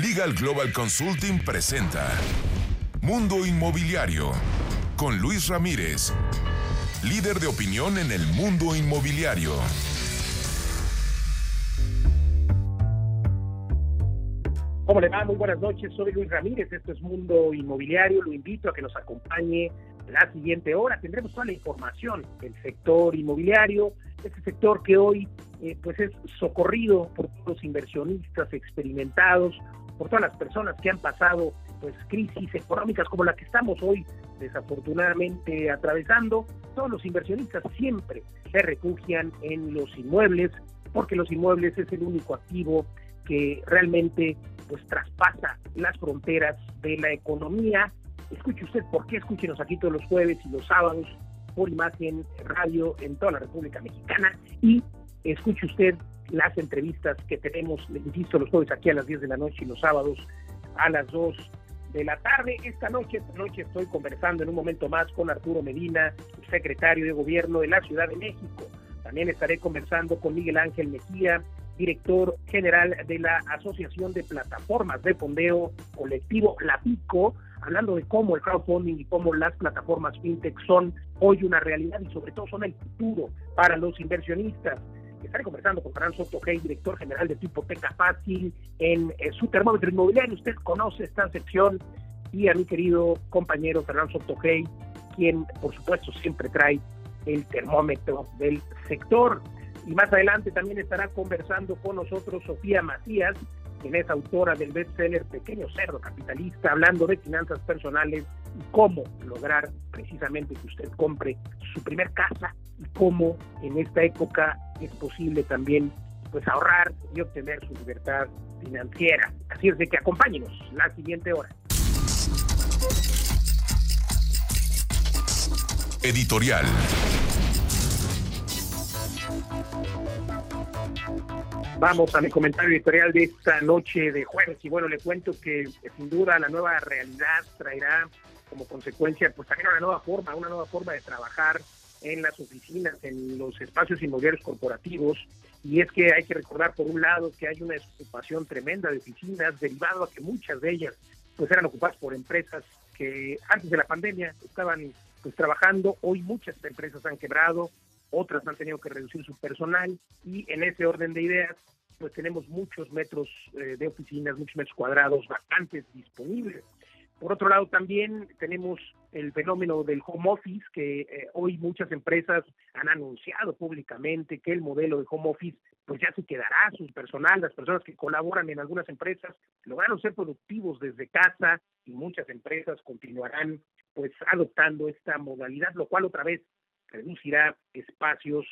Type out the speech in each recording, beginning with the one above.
Legal Global Consulting presenta Mundo Inmobiliario con Luis Ramírez, líder de opinión en el mundo inmobiliario. ¿Cómo le va? Muy buenas noches, soy Luis Ramírez, esto es Mundo Inmobiliario, lo invito a que nos acompañe la siguiente hora. Tendremos toda la información del sector inmobiliario, este sector que hoy eh, pues es socorrido por los inversionistas experimentados, por todas las personas que han pasado pues crisis económicas como la que estamos hoy desafortunadamente atravesando. Todos los inversionistas siempre se refugian en los inmuebles porque los inmuebles es el único activo que realmente pues traspasa las fronteras de la economía. Escuche usted por qué, escúchenos aquí todos los jueves y los sábados por imagen radio en toda la República Mexicana y escuche usted las entrevistas que tenemos, insisto, los jueves aquí a las 10 de la noche y los sábados a las 2 de la tarde. Esta noche, esta noche estoy conversando en un momento más con Arturo Medina, secretario de Gobierno de la Ciudad de México. También estaré conversando con Miguel Ángel Mejía, director general de la Asociación de Plataformas de Fondeo Colectivo, la PICO, hablando de cómo el crowdfunding y cómo las plataformas fintech son hoy una realidad y sobre todo son el futuro para los inversionistas. Estaré conversando con Fernando Soto director general de Hipoteca Fácil, en, eh, su termómetro inmobiliario. Usted conoce esta sección y a mi querido compañero Fernando Soto Hey, quien por supuesto siempre trae el termómetro del sector. Y más adelante también estará conversando con nosotros Sofía Macías, quien es autora del bestseller Pequeño Cerdo Capitalista, hablando de finanzas personales y cómo lograr precisamente que usted compre su primer casa y cómo en esta época es posible también pues ahorrar y obtener su libertad financiera. Así es de que acompáñenos la siguiente hora. Editorial. Vamos a mi comentario editorial de esta noche de jueves y bueno, le cuento que sin duda la nueva realidad traerá como consecuencia pues también una nueva forma, una nueva forma de trabajar en las oficinas, en los espacios inmobiliarios corporativos y es que hay que recordar por un lado que hay una ocupación tremenda de oficinas derivado a que muchas de ellas pues eran ocupadas por empresas que antes de la pandemia estaban pues trabajando, hoy muchas empresas han quebrado, otras han tenido que reducir su personal y en ese orden de ideas pues tenemos muchos metros eh, de oficinas, muchos metros cuadrados vacantes disponibles. Por otro lado, también tenemos el fenómeno del home office, que eh, hoy muchas empresas han anunciado públicamente que el modelo de home office pues ya se quedará, su personal, las personas que colaboran en algunas empresas lograron ser productivos desde casa y muchas empresas continuarán pues adoptando esta modalidad, lo cual otra vez reducirá espacios.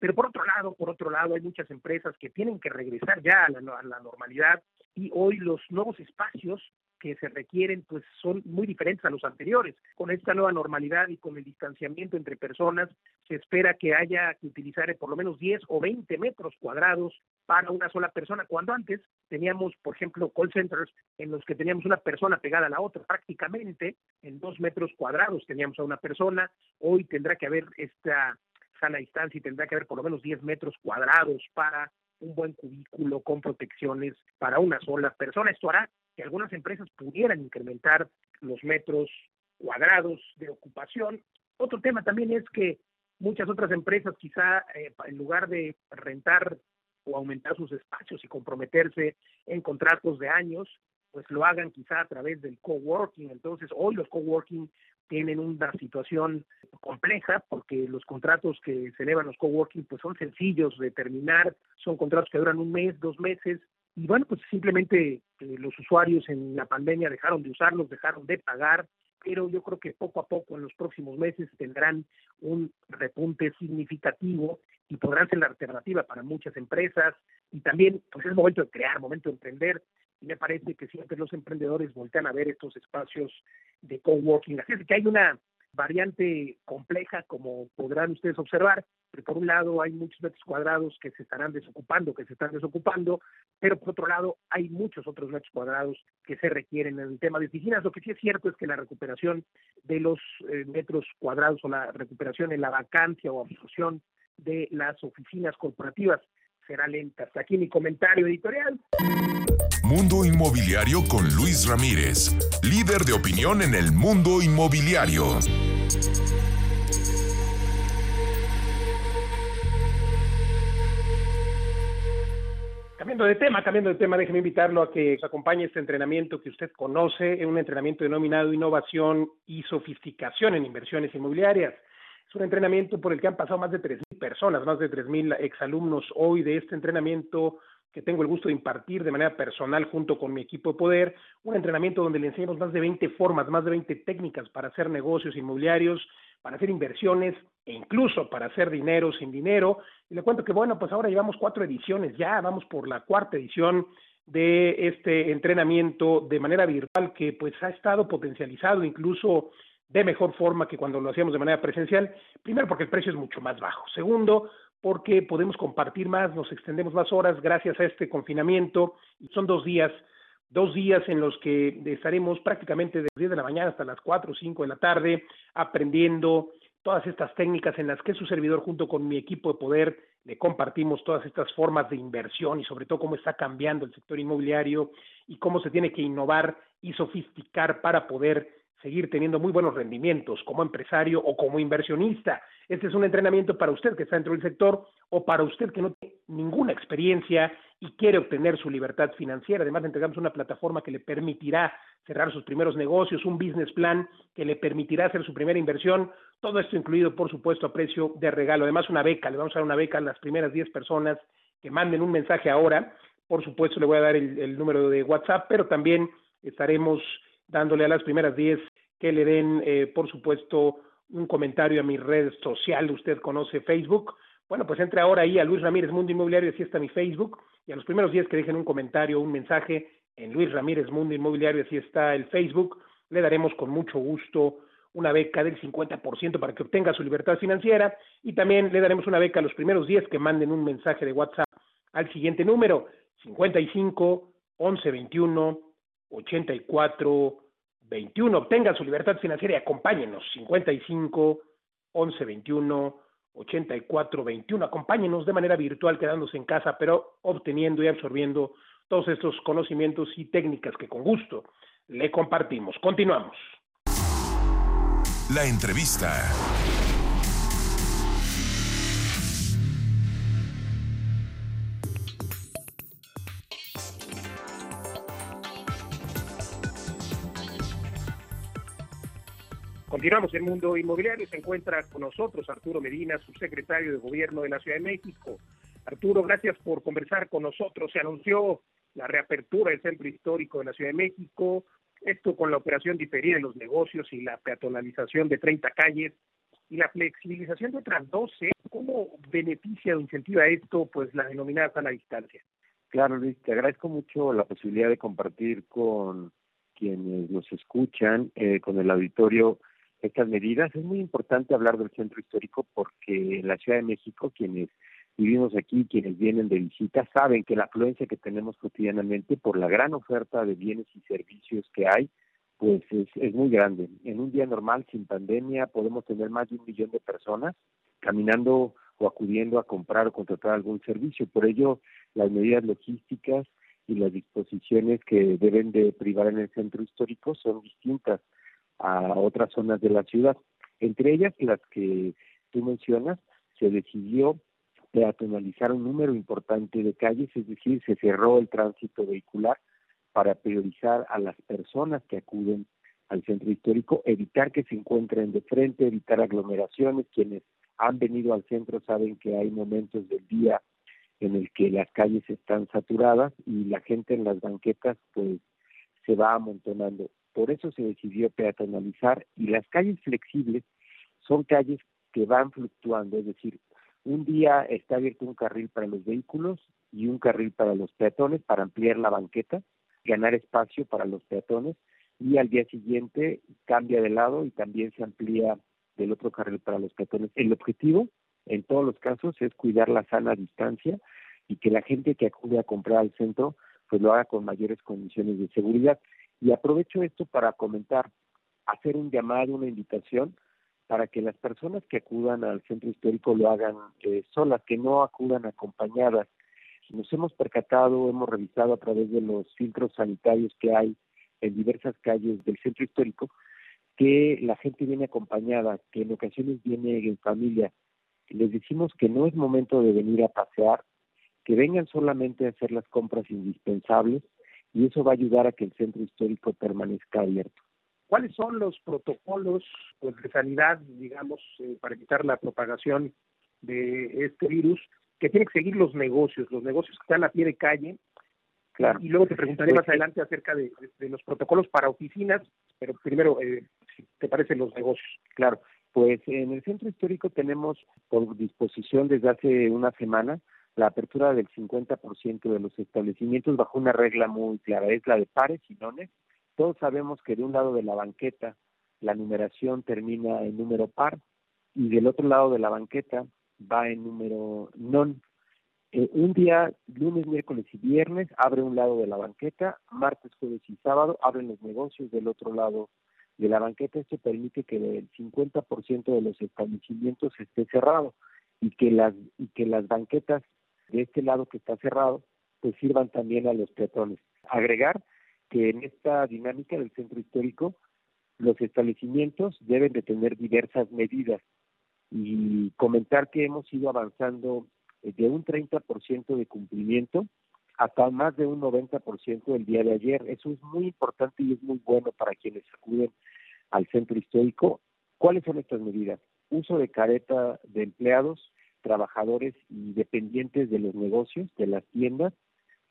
Pero por otro lado, por otro lado, hay muchas empresas que tienen que regresar ya a la, a la normalidad y hoy los nuevos espacios que se requieren pues son muy diferentes a los anteriores. Con esta nueva normalidad y con el distanciamiento entre personas, se espera que haya que utilizar por lo menos 10 o 20 metros cuadrados para una sola persona, cuando antes teníamos, por ejemplo, call centers en los que teníamos una persona pegada a la otra, prácticamente en dos metros cuadrados teníamos a una persona, hoy tendrá que haber esta sana distancia y tendrá que haber por lo menos 10 metros cuadrados para un buen cubículo con protecciones para una sola persona. Esto hará que algunas empresas pudieran incrementar los metros cuadrados de ocupación. Otro tema también es que muchas otras empresas quizá eh, en lugar de rentar o aumentar sus espacios y comprometerse en contratos de años, pues lo hagan quizá a través del coworking. Entonces, hoy los coworking tienen una situación compleja porque los contratos que se elevan los coworking pues son sencillos de terminar, son contratos que duran un mes, dos meses y bueno, pues simplemente eh, los usuarios en la pandemia dejaron de usarlos, dejaron de pagar, pero yo creo que poco a poco en los próximos meses tendrán un repunte significativo y podrán ser la alternativa para muchas empresas y también pues es momento de crear, momento de emprender y me parece que siempre los emprendedores voltean a ver estos espacios de coworking. Así es que hay una variante compleja, como podrán ustedes observar, por un lado hay muchos metros cuadrados que se estarán desocupando, que se están desocupando, pero por otro lado hay muchos otros metros cuadrados que se requieren en el tema de oficinas. Lo que sí es cierto es que la recuperación de los eh, metros cuadrados o la recuperación en la vacancia o absorción de las oficinas corporativas será lenta. Hasta aquí mi comentario editorial. Mundo Inmobiliario con Luis Ramírez, líder de opinión en el mundo inmobiliario. Cambiando de tema, cambiando de tema, déjeme invitarlo a que acompañe este entrenamiento que usted conoce, un entrenamiento denominado Innovación y Sofisticación en Inversiones Inmobiliarias. Es un entrenamiento por el que han pasado más de 3.000 personas, más de 3.000 exalumnos hoy de este entrenamiento que tengo el gusto de impartir de manera personal junto con mi equipo de poder, un entrenamiento donde le enseñamos más de 20 formas, más de 20 técnicas para hacer negocios inmobiliarios, para hacer inversiones e incluso para hacer dinero sin dinero. Y le cuento que, bueno, pues ahora llevamos cuatro ediciones ya, vamos por la cuarta edición de este entrenamiento de manera virtual que pues ha estado potencializado incluso de mejor forma que cuando lo hacíamos de manera presencial. Primero, porque el precio es mucho más bajo. Segundo, porque podemos compartir más, nos extendemos más horas gracias a este confinamiento. Son dos días, dos días en los que estaremos prácticamente desde las 10 de la mañana hasta las 4 o 5 de la tarde aprendiendo todas estas técnicas en las que su servidor junto con mi equipo de poder le compartimos todas estas formas de inversión y sobre todo cómo está cambiando el sector inmobiliario y cómo se tiene que innovar y sofisticar para poder seguir teniendo muy buenos rendimientos como empresario o como inversionista. Este es un entrenamiento para usted que está dentro del sector o para usted que no tiene ninguna experiencia y quiere obtener su libertad financiera. Además, entregamos una plataforma que le permitirá cerrar sus primeros negocios, un business plan que le permitirá hacer su primera inversión. Todo esto incluido, por supuesto, a precio de regalo. Además, una beca. Le vamos a dar una beca a las primeras 10 personas que manden un mensaje ahora. Por supuesto, le voy a dar el, número de WhatsApp, pero también estaremos dándole a las primeras 10 que le den, eh, por supuesto, un comentario a mi red social. Usted conoce Facebook. Bueno, pues entre ahora ahí a Luis Ramírez Mundo Inmobiliario, así está mi Facebook. Y a los primeros días que dejen un comentario, un mensaje en Luis Ramírez Mundo Inmobiliario, así está el Facebook, le daremos con mucho gusto una beca del 50% para que obtenga su libertad financiera y también le daremos una beca a los primeros días que manden un mensaje de WhatsApp al siguiente número 55 11 21 84 21. Obtengan su libertad financiera y acompáñenos. 55 11 21 84 21. Acompáñenos de manera virtual, quedándose en casa, pero obteniendo y absorbiendo todos estos conocimientos y técnicas que con gusto le compartimos. Continuamos. La entrevista. Continuamos el mundo inmobiliario. Se encuentra con nosotros Arturo Medina, subsecretario de Gobierno de la Ciudad de México. Arturo, gracias por conversar con nosotros. Se anunció la reapertura del centro histórico de la Ciudad de México, esto con la operación diferida de los negocios y la peatonalización de 30 calles y la flexibilización de otras 12. ¿Cómo beneficia o incentiva esto pues la denominada sana distancia? Claro, Luis, te agradezco mucho la posibilidad de compartir con quienes nos escuchan, eh, con el auditorio, estas medidas. Es muy importante hablar del centro histórico porque en la Ciudad de México, quienes vivimos aquí, quienes vienen de visita, saben que la afluencia que tenemos cotidianamente por la gran oferta de bienes y servicios que hay, pues es, es muy grande. En un día normal, sin pandemia, podemos tener más de un millón de personas caminando o acudiendo a comprar o contratar algún servicio. Por ello, las medidas logísticas y las disposiciones que deben de privar en el centro histórico son distintas a otras zonas de la ciudad. Entre ellas, las que tú mencionas, se decidió peatonalizar un número importante de calles, es decir, se cerró el tránsito vehicular para priorizar a las personas que acuden al centro histórico, evitar que se encuentren de frente, evitar aglomeraciones. Quienes han venido al centro saben que hay momentos del día en el que las calles están saturadas y la gente en las banquetas pues se va amontonando. Por eso se decidió peatonalizar y las calles flexibles son calles que van fluctuando, es decir, un día está abierto un carril para los vehículos y un carril para los peatones para ampliar la banqueta, ganar espacio para los peatones y al día siguiente cambia de lado y también se amplía del otro carril para los peatones. El objetivo en todos los casos es cuidar la sana distancia y que la gente que acude a comprar al centro pues lo haga con mayores condiciones de seguridad. Y aprovecho esto para comentar, hacer un llamado, una invitación para que las personas que acudan al centro histórico lo hagan eh, solas, que no acudan acompañadas. nos hemos percatado, hemos revisado a través de los filtros sanitarios que hay en diversas calles del centro histórico, que la gente viene acompañada, que en ocasiones viene en familia. Les decimos que no es momento de venir a pasear, que vengan solamente a hacer las compras indispensables y eso va a ayudar a que el centro histórico permanezca abierto. ¿Cuáles son los protocolos pues, de sanidad, digamos, eh, para evitar la propagación de este virus que tienen que seguir los negocios, los negocios que están a pie de calle? Claro. Y luego te preguntaré pues más adelante acerca de, los protocolos para oficinas, pero primero, eh, si te parecen los negocios. Claro, pues en el centro histórico tenemos por disposición desde hace una semana la apertura del 50% de los establecimientos bajo una regla muy clara, es la de pares y nones. Todos sabemos que de un lado de la banqueta la numeración termina en número par y del otro lado de la banqueta va en número non. Eh, un día, lunes, miércoles y viernes, abre un lado de la banqueta, martes, jueves y sábado abren los negocios del otro lado de la banqueta. Esto permite que el 50% de los establecimientos esté cerrado y que las y que las banquetas de este lado que está cerrado, pues sirvan también a los peatones. Agregar que en esta dinámica del centro histórico, los establecimientos deben de tener diversas medidas y comentar que hemos ido avanzando de un 30% de cumplimiento hasta más de un 90% el día de ayer. Eso es muy importante y es muy bueno para quienes acuden al centro histórico. ¿Cuáles son estas medidas? Uso de careta de empleados, trabajadores y dependientes de los negocios, de las tiendas.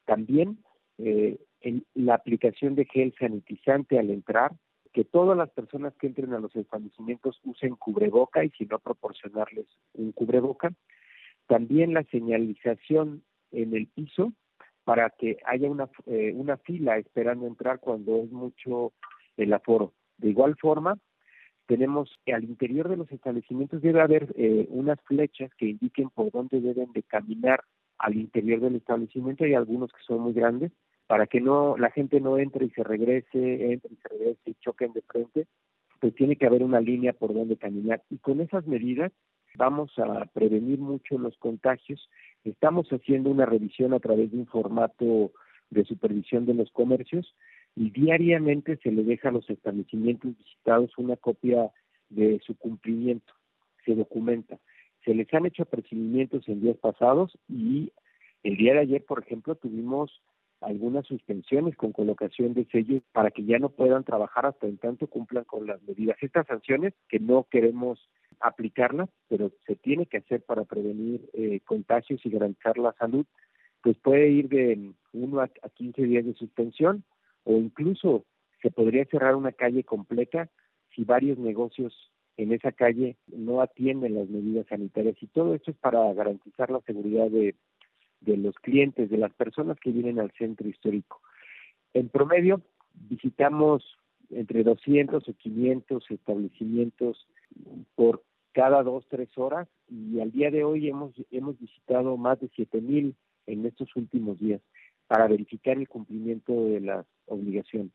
También eh, en la aplicación de gel sanitizante al entrar, que todas las personas que entren a los establecimientos usen cubreboca y si no proporcionarles un cubreboca. También la señalización en el piso para que haya una, eh, una fila esperando entrar cuando es mucho el aforo. De igual forma, tenemos al interior de los establecimientos debe haber eh, unas flechas que indiquen por dónde deben de caminar al interior del establecimiento. Hay algunos que son muy grandes para que no la gente no entre y se regrese entre y se regrese y choquen de frente pues tiene que haber una línea por donde caminar. Y con esas medidas vamos a prevenir mucho los contagios. Estamos haciendo una revisión a través de un formato de supervisión de los comercios y diariamente se le deja a los establecimientos visitados una copia de su cumplimiento, se documenta. Se les han hecho apercibimientos en días pasados y el día de ayer, por ejemplo, tuvimos algunas suspensiones con colocación de sellos para que ya no puedan trabajar hasta en tanto cumplan con las medidas. Estas sanciones que no queremos aplicarlas, pero se tiene que hacer para prevenir eh, contagios y garantizar la salud, pues puede ir de 1 a 15 días de suspensión o incluso se podría cerrar una calle completa si varios negocios en esa calle no atienden las medidas sanitarias y todo esto es para garantizar la seguridad de, de los clientes, de las personas que vienen al centro histórico. En promedio visitamos entre 200 o 500 establecimientos por cada dos, tres horas y al día de hoy hemos, hemos visitado más de 7000 en estos últimos días para verificar el cumplimiento de las obligaciones.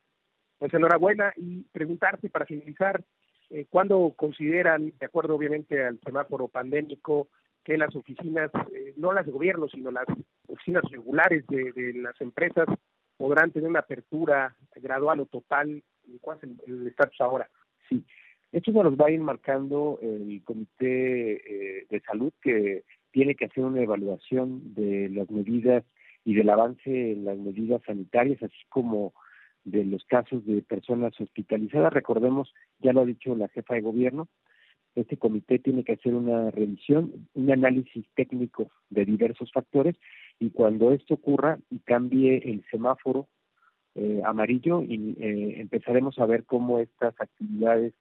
Pues enhorabuena y preguntarte para finalizar, eh, ¿cuándo consideran, de acuerdo obviamente al semáforo pandémico, que las oficinas, eh, no las de gobierno, sino las oficinas regulares de, las empresas podrán tener una apertura gradual o total? ¿Cuál es el estatus ahora? Sí, esto se nos va a ir marcando el Comité eh, de Salud que tiene que hacer una evaluación de las medidas y del avance en las medidas sanitarias, así como de los casos de personas hospitalizadas. Recordemos, ya lo ha dicho la jefa de gobierno, este comité tiene que hacer una revisión, un análisis técnico de diversos factores y cuando esto ocurra y cambie el semáforo eh, amarillo, y, eh, empezaremos a ver cómo estas actividades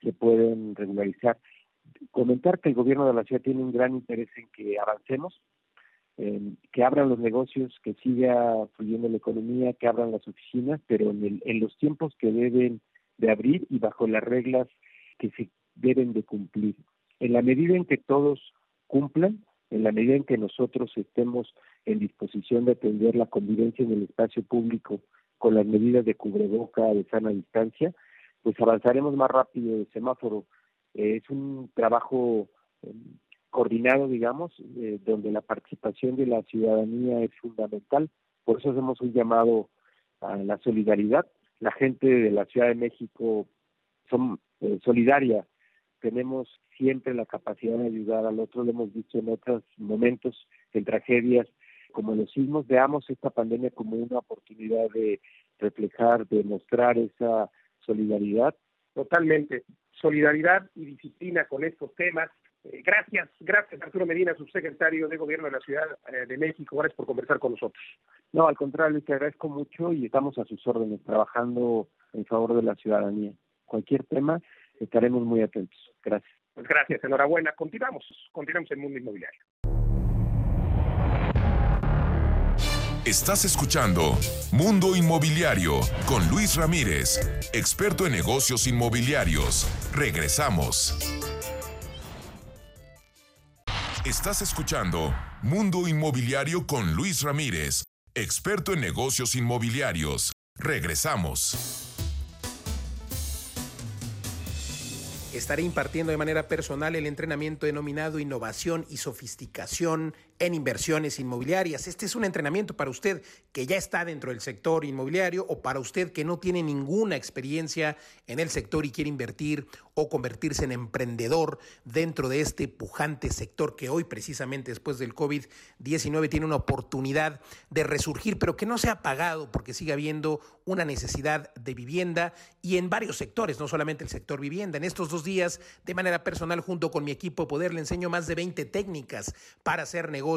se pueden regularizar. Comentar que el gobierno de la ciudad tiene un gran interés en que avancemos, que abran los negocios, que siga fluyendo la economía, que abran las oficinas, pero en, en los tiempos que deben de abrir y bajo las reglas que se deben de cumplir. En la medida en que todos cumplan, en la medida en que nosotros estemos en disposición de atender la convivencia en el espacio público con las medidas de cubreboca, de sana distancia, pues avanzaremos más rápido el semáforo. es un trabajo coordinado, digamos, eh, donde la participación de la ciudadanía es fundamental. Por eso hacemos un llamado a la solidaridad. La gente de la Ciudad de México son eh, solidaria. Tenemos siempre la capacidad de ayudar al otro. Lo hemos visto en otros momentos, en tragedias como los sismos. Veamos esta pandemia como una oportunidad de reflejar, de mostrar esa solidaridad. Totalmente. Solidaridad y disciplina con estos temas eh, gracias, gracias Arturo Medina, subsecretario de Gobierno de la Ciudad eh, de México. Gracias por conversar con nosotros. No, al contrario, te agradezco mucho y estamos a sus órdenes, trabajando en favor de la ciudadanía. Cualquier tema, estaremos muy atentos. Gracias. Pues gracias, enhorabuena. Continuamos, continuamos en Mundo Inmobiliario. Estás escuchando Mundo Inmobiliario con Luis Ramírez, experto en negocios inmobiliarios. Regresamos. Estás escuchando Mundo Inmobiliario con Luis Ramírez, experto en negocios inmobiliarios. Regresamos. Estaré impartiendo de manera personal el entrenamiento denominado Innovación y Sofisticación en Inversiones Inmobiliarias. Este es un entrenamiento para usted que ya está dentro del sector inmobiliario o para usted que no tiene ninguna experiencia en el sector y quiere invertir o convertirse en emprendedor dentro de este pujante sector que hoy precisamente después del COVID-19 tiene una oportunidad de resurgir, pero que no se ha apagado porque sigue habiendo una necesidad de vivienda y en varios sectores, no solamente el sector vivienda. En estos dos días, de manera personal, junto con mi equipo de poder, le enseño más de 20 técnicas para hacer negocios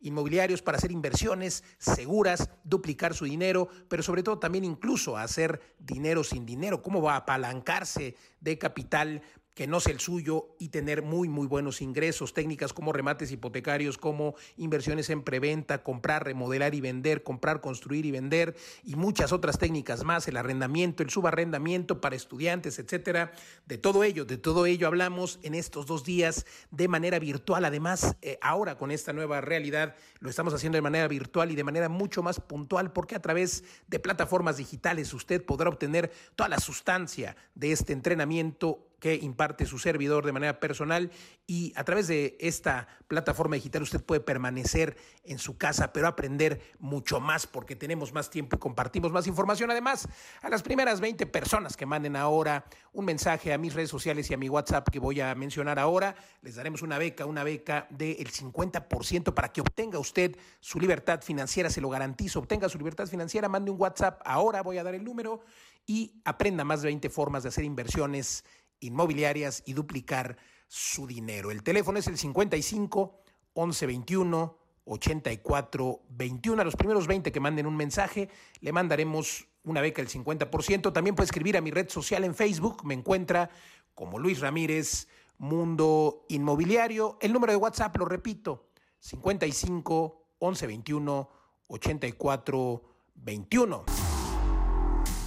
inmobiliarios, para hacer inversiones seguras, duplicar su dinero, pero sobre todo también incluso hacer dinero sin dinero, cómo va a apalancarse de capital que no sea el suyo y tener muy, muy buenos ingresos, técnicas como remates hipotecarios, como inversiones en preventa, comprar, remodelar y vender, comprar, construir y vender y muchas otras técnicas más, el arrendamiento, el subarrendamiento para estudiantes, etcétera. De todo ello, de todo ello hablamos en estos dos días de manera virtual. Además, eh, ahora con esta nueva realidad lo estamos haciendo de manera virtual y de manera mucho más puntual porque a través de plataformas digitales usted podrá obtener toda la sustancia de este entrenamiento que imparte su servidor de manera personal y a través de esta plataforma digital usted puede permanecer en su casa, pero aprender mucho más porque tenemos más tiempo y compartimos más información. Además, a las primeras 20 personas que manden ahora un mensaje a mis redes sociales y a mi WhatsApp que voy a mencionar ahora, les daremos una beca, una beca del 50% para que obtenga usted su libertad financiera, se lo garantizo, obtenga su libertad financiera, mande un WhatsApp ahora, voy a dar el número y aprenda más de 20 formas de hacer inversiones inmobiliarias y duplicar su dinero. El teléfono es el 55 11 21 84 21. A los primeros 20 que manden un mensaje, le mandaremos una beca del 50%. También puede escribir a mi red social en Facebook. Me encuentra como Luis Ramírez, Mundo Inmobiliario. El número de WhatsApp, lo repito, 55 11 21 84 21.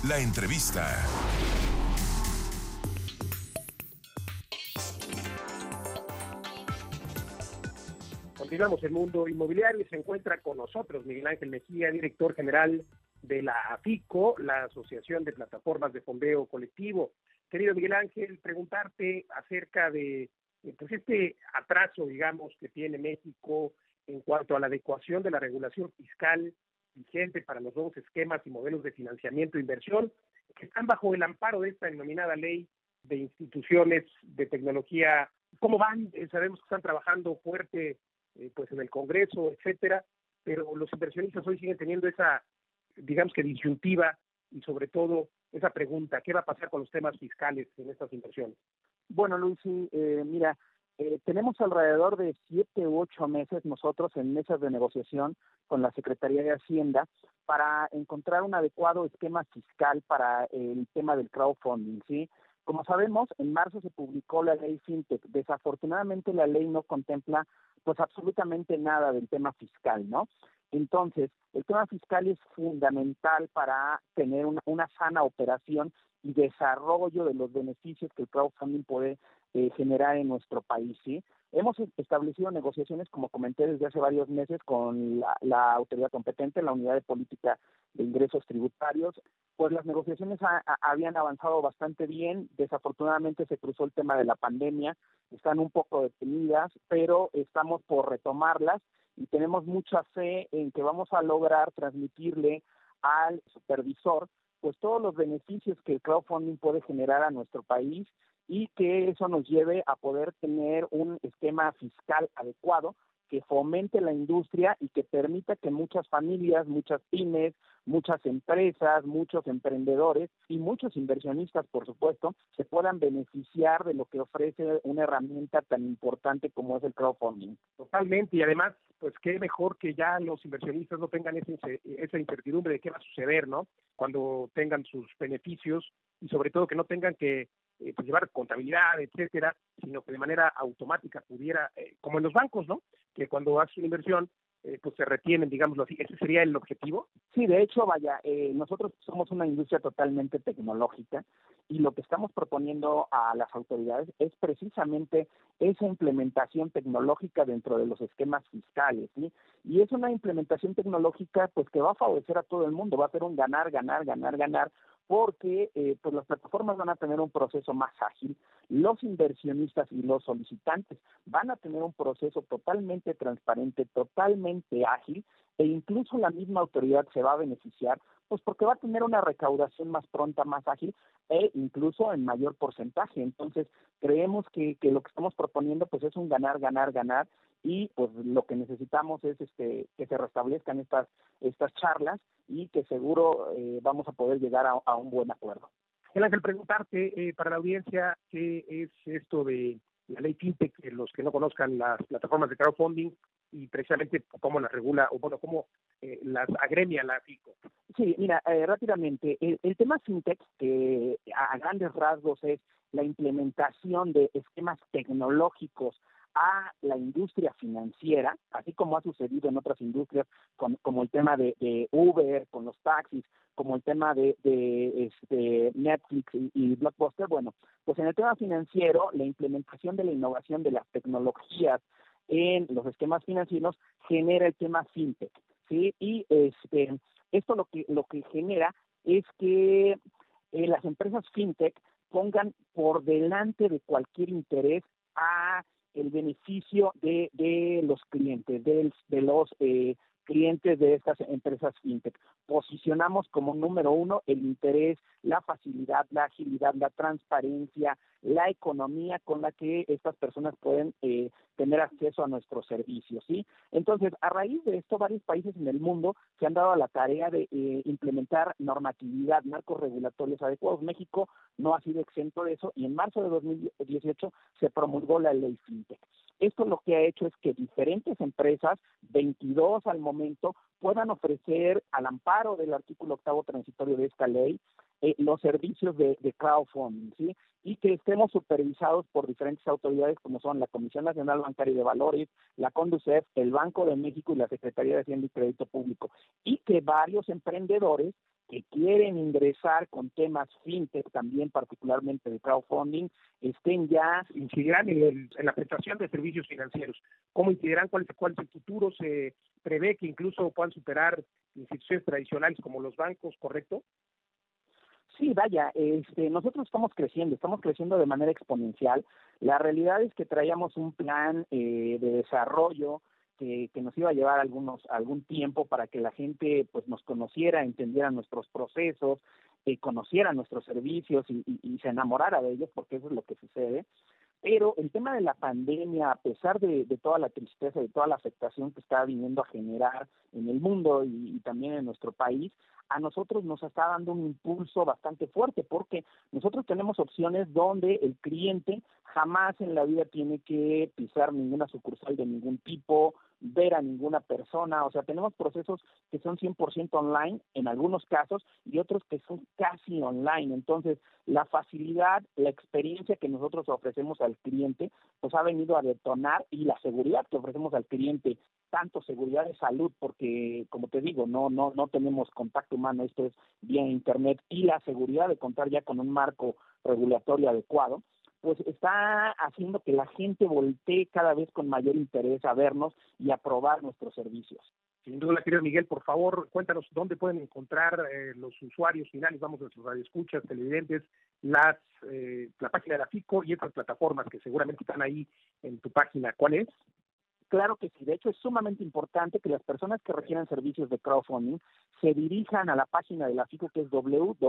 La entrevista. Continuamos el mundo inmobiliario y se encuentra con nosotros Miguel Ángel Mejía, director general de la AFICO, la Asociación de Plataformas de Fondeo Colectivo. Querido Miguel Ángel, preguntarte acerca de pues este atraso, digamos, que tiene México en cuanto a la adecuación de la regulación fiscal vigente para los nuevos esquemas y modelos de financiamiento e inversión que están bajo el amparo de esta denominada ley de instituciones de tecnología. ¿Cómo van? Eh, sabemos que están trabajando fuerte eh, pues en el Congreso, etcétera, pero los inversionistas hoy siguen teniendo esa, digamos que disyuntiva y sobre todo esa pregunta, ¿qué va a pasar con los temas fiscales en estas inversiones? Bueno, Luis, eh, mira, eh, tenemos alrededor de siete u ocho meses nosotros en mesas de negociación con la Secretaría de Hacienda para encontrar un adecuado esquema fiscal para el tema del crowdfunding, ¿sí? Como sabemos, en marzo se publicó la ley FinTech. Desafortunadamente la ley no contempla pues absolutamente nada del tema fiscal, ¿no? Entonces, el tema fiscal es fundamental para tener una, una sana operación y desarrollo de los beneficios que el crowdfunding puede eh, generar en nuestro país, ¿sí? Hemos establecido negociaciones, como comenté desde hace varios meses, con la, la autoridad competente, la Unidad de Política de Ingresos Tributarios, pues las negociaciones habían avanzado bastante bien. Desafortunadamente se cruzó el tema de la pandemia están un poco detenidas, pero estamos por retomarlas y tenemos mucha fe en que vamos a lograr transmitirle al supervisor pues todos los beneficios que el crowdfunding puede generar a nuestro país y que eso nos lleve a poder tener un esquema fiscal adecuado que fomente la industria y que permita que muchas familias, muchas pymes, muchas empresas, muchos emprendedores y muchos inversionistas, por supuesto, se puedan beneficiar de lo que ofrece una herramienta tan importante como es el crowdfunding. Totalmente, y además, pues qué mejor que ya los inversionistas no tengan esa incertidumbre de qué va a suceder, ¿no? Cuando tengan sus beneficios y sobre todo que no tengan que eh, pues llevar contabilidad, etcétera, sino que de manera automática pudiera, eh, como en los bancos, ¿no? Que cuando haces una inversión, eh, pues se retienen, digámoslo así. ¿Ese sería el objetivo? Sí, de hecho, vaya, nosotros somos una industria totalmente tecnológica y lo que estamos proponiendo a las autoridades es precisamente esa implementación tecnológica dentro de los esquemas fiscales, ¿sí? Y es una implementación tecnológica pues que va a favorecer a todo el mundo, va a ser un ganar, ganar, ganar, ganar, porque eh, pues las plataformas van a tener un proceso más ágil, los inversionistas y los solicitantes van a tener un proceso totalmente transparente, totalmente ágil e incluso la misma autoridad se va a beneficiar pues porque va a tener una recaudación más pronta, más ágil e incluso en mayor porcentaje. Entonces, creemos que, que lo que estamos proponiendo pues es un ganar, ganar, ganar y pues lo que necesitamos es este que se restablezcan estas estas charlas y que seguro eh, vamos a poder llegar a, un buen acuerdo. El Ángel, preguntarte eh, para la audiencia qué es esto de la ley FinTech, los que no conozcan las plataformas de crowdfunding y precisamente cómo las regula o bueno, cómo eh, las agremia la FICO. Sí, mira, rápidamente, el, el, tema FinTech, que a grandes rasgos es la implementación de esquemas tecnológicos a la industria financiera, así como ha sucedido en otras industrias, como el tema de, Uber, con los taxis, como el tema de, este, Netflix y, Blockbuster, bueno, pues en el tema financiero, la implementación de la innovación de las tecnologías en los esquemas financieros genera el tema fintech, ¿sí? Y este, esto lo que, lo que genera es que eh, las empresas fintech pongan por delante de cualquier interés a el beneficio de, de los clientes, de, de los eh, clientes de estas empresas fintech. Posicionamos como número uno el interés, la facilidad, la agilidad, la transparencia, la economía con la que estas personas pueden eh, tener acceso a nuestros servicios, ¿sí? Entonces, a raíz de esto, varios países en el mundo se han dado a la tarea de eh, implementar normatividad, marcos regulatorios adecuados. México no ha sido exento de eso y en marzo de 2018 se promulgó la ley FinTech. Esto lo que ha hecho es que diferentes empresas, 22 al momento, puedan ofrecer al amparo del artículo octavo transitorio de esta ley eh, los servicios de, crowdfunding, ¿sí? Y que estemos supervisados por diferentes autoridades como son la Comisión Nacional Bancaria de Valores, la CONDUCEF, el Banco de México y la Secretaría de Hacienda y Crédito Público. Y que varios emprendedores que quieren ingresar con temas fintech también, particularmente de crowdfunding, estén ya... Incidirán en, la prestación de servicios financieros. ¿Cómo incidirán? ¿Cuál, ¿Cuál es el futuro? ¿Se prevé que incluso puedan superar instituciones tradicionales como los bancos, correcto? Sí, vaya, este, nosotros estamos creciendo, estamos creciendo de manera exponencial. La realidad es que traíamos un plan eh, de desarrollo que, nos iba a llevar algunos algún tiempo para que la gente pues nos conociera, entendiera nuestros procesos, eh, conociera nuestros servicios y, y, se enamorara de ellos, porque eso es lo que sucede. Pero el tema de la pandemia, a pesar de, de toda la tristeza, de toda la afectación que está viniendo a generar en el mundo y también en nuestro país, a nosotros nos está dando un impulso bastante fuerte porque nosotros tenemos opciones donde el cliente jamás en la vida tiene que pisar ninguna sucursal de ningún tipo, ver a ninguna persona, o sea, tenemos procesos que son 100% online en algunos casos y otros que son casi online. Entonces, la facilidad, la experiencia que nosotros ofrecemos al cliente, pues ha venido a detonar y la seguridad que ofrecemos al cliente, tanto seguridad de salud, porque como te digo, no no no tenemos contacto humano, esto es vía internet y la seguridad de contar ya con un marco regulatorio adecuado pues está haciendo que la gente voltee cada vez con mayor interés a vernos y a probar nuestros servicios. Sin duda, querido Miguel, por favor, cuéntanos dónde pueden encontrar eh, los usuarios finales, vamos, nuestros radioescuchas, televidentes, las, eh, la página de la FICO y otras plataformas que seguramente están ahí en tu página. ¿Cuál es? Claro que sí, de hecho es sumamente importante que las personas que requieran servicios de crowdfunding se dirijan a la página de la FICO que es www.afico.org,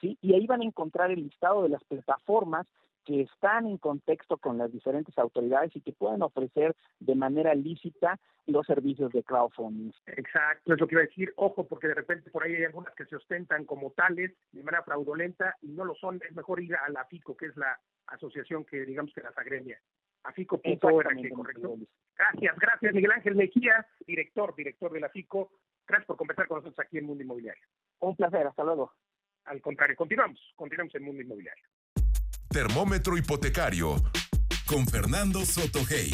¿sí? Y ahí van a encontrar el listado de las plataformas que están en contexto con las diferentes autoridades y que pueden ofrecer de manera lícita los servicios de crowdfunding. Exacto, es lo que iba a decir. Ojo, porque de repente por ahí hay algunas que se ostentan como tales de manera fraudulenta y no lo son. Es mejor ir a la FICO, que es la asociación que digamos que las agremia. afico.org, ¿correcto? Gracias, gracias Miguel Ángel Mejía, director, director de la FICO. Gracias por conversar con nosotros aquí en Mundo Inmobiliario. Un placer, hasta luego. Al contrario, continuamos, continuamos en Mundo Inmobiliario. Termómetro hipotecario con Fernando Sotogey.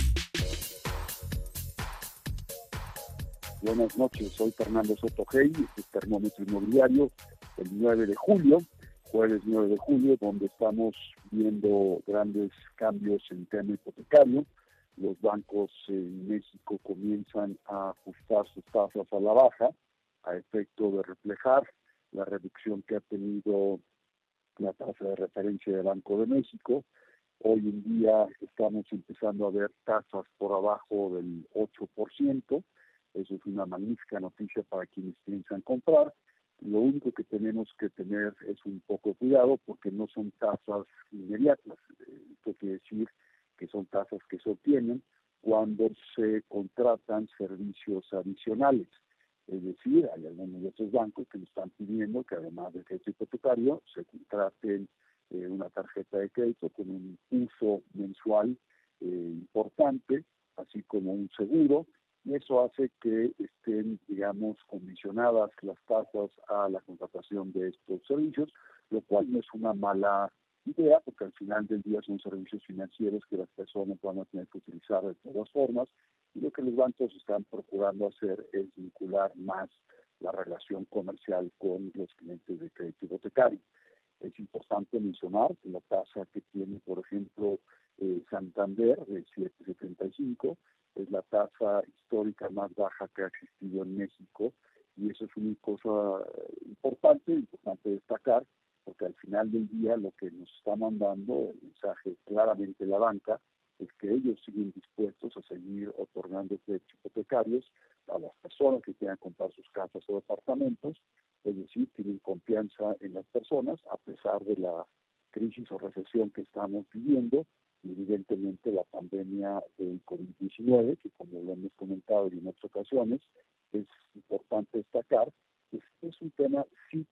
Buenas noches, soy Fernando Sotogey, este es Termómetro Inmobiliario, el 9 de julio, jueves 9 de julio, donde estamos viendo grandes cambios en tema hipotecario. Los bancos en México comienzan a ajustar sus tasas a la baja a efecto de reflejar la reducción que ha tenido la tasa de referencia del Banco de México. Hoy en día estamos empezando a ver tasas por abajo del 8%. Eso es una magnífica noticia para quienes piensan comprar. Lo único que tenemos que tener es un poco de cuidado porque no son tasas inmediatas. Esto quiere decir que son tasas que se obtienen cuando se contratan servicios adicionales. Es decir, hay algunos de estos bancos que están pidiendo que además del crédito hipotecario se contraten eh, una tarjeta de crédito con un uso mensual eh, importante, así como un seguro, y eso hace que estén, digamos, condicionadas las tasas a la contratación de estos servicios, lo cual no es una mala idea, porque al final del día son servicios financieros que las personas van a tener que utilizar de todas formas, y lo que los bancos están procurando hacer es vincular más la relación comercial con los clientes de crédito hipotecario. Es importante mencionar que la tasa que tiene, por ejemplo, eh, Santander de 7,75 es la tasa histórica más baja que ha existido en México y eso es una cosa importante, importante destacar, porque al final del día lo que nos está mandando el mensaje claramente la banca es que ellos siguen dispuestos a seguir otorgando créditos hipotecarios a las personas que quieran comprar sus casas o departamentos, es decir, tienen confianza en las personas a pesar de la crisis o recesión que estamos viviendo, y evidentemente la pandemia del COVID-19, que como lo hemos comentado en otras ocasiones, es importante destacar, que es un tema sí